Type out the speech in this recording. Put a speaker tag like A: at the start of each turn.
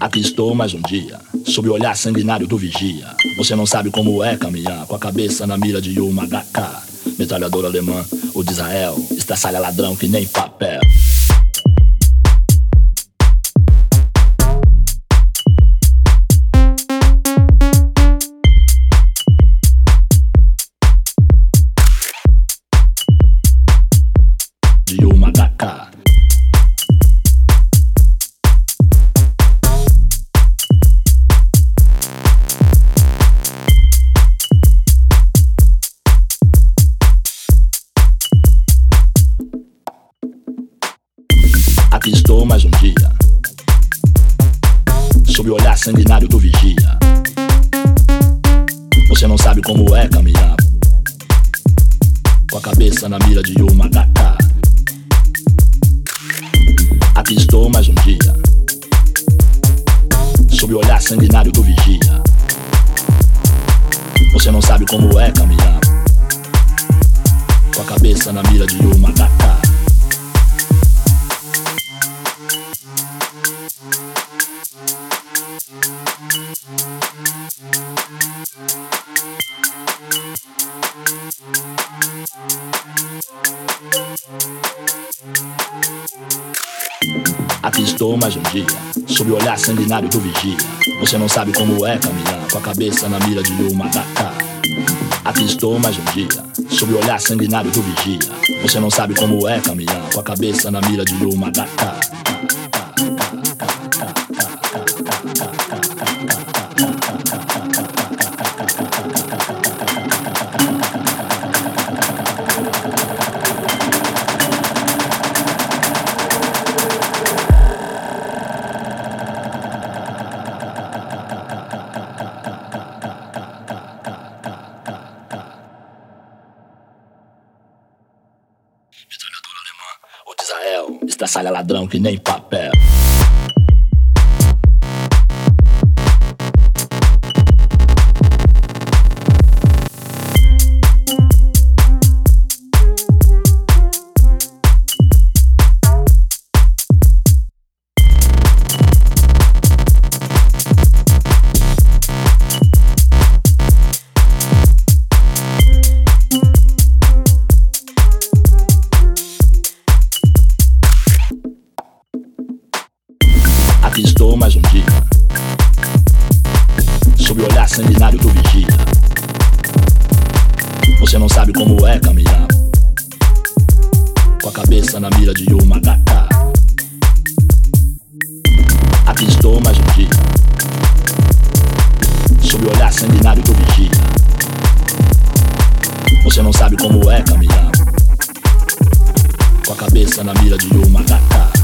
A: Aqui estou mais um dia, sob o olhar sanguinário do vigia. Você não sabe como é caminhar, com a cabeça na mira de uma HK. Metralhador alemã, o de Israel, estraçalha ladrão que nem papel. Aqui estou mais um dia, sob o olhar sanguinário do vigia. Você não sabe como é caminhar, com a cabeça na mira de uma HK. Aqui estou mais um dia, sob o olhar sanguinário do vigia. Você não sabe como é caminhar, com a cabeça na mira de uma HK. Aqui estou mais um dia, sob o olhar sanguinário do vigia. Você não sabe como é caminhar, com a cabeça na mira de uma. Aqui estou mais um dia, sob o olhar sanguinário do vigia. Você não sabe como é caminhar, com a cabeça na mira de uma HK. Israel, estraçalha ladrão que nem papel. Aqui estou mais um dia, sob o olhar sanguinário do vigia. Você não sabe como é caminhar, com a cabeça na mira de uma HK. Aqui estou mais um dia, sob o olhar sanguinário do vigia. Você não sabe como é caminhar, com a cabeça na mira de uma HK.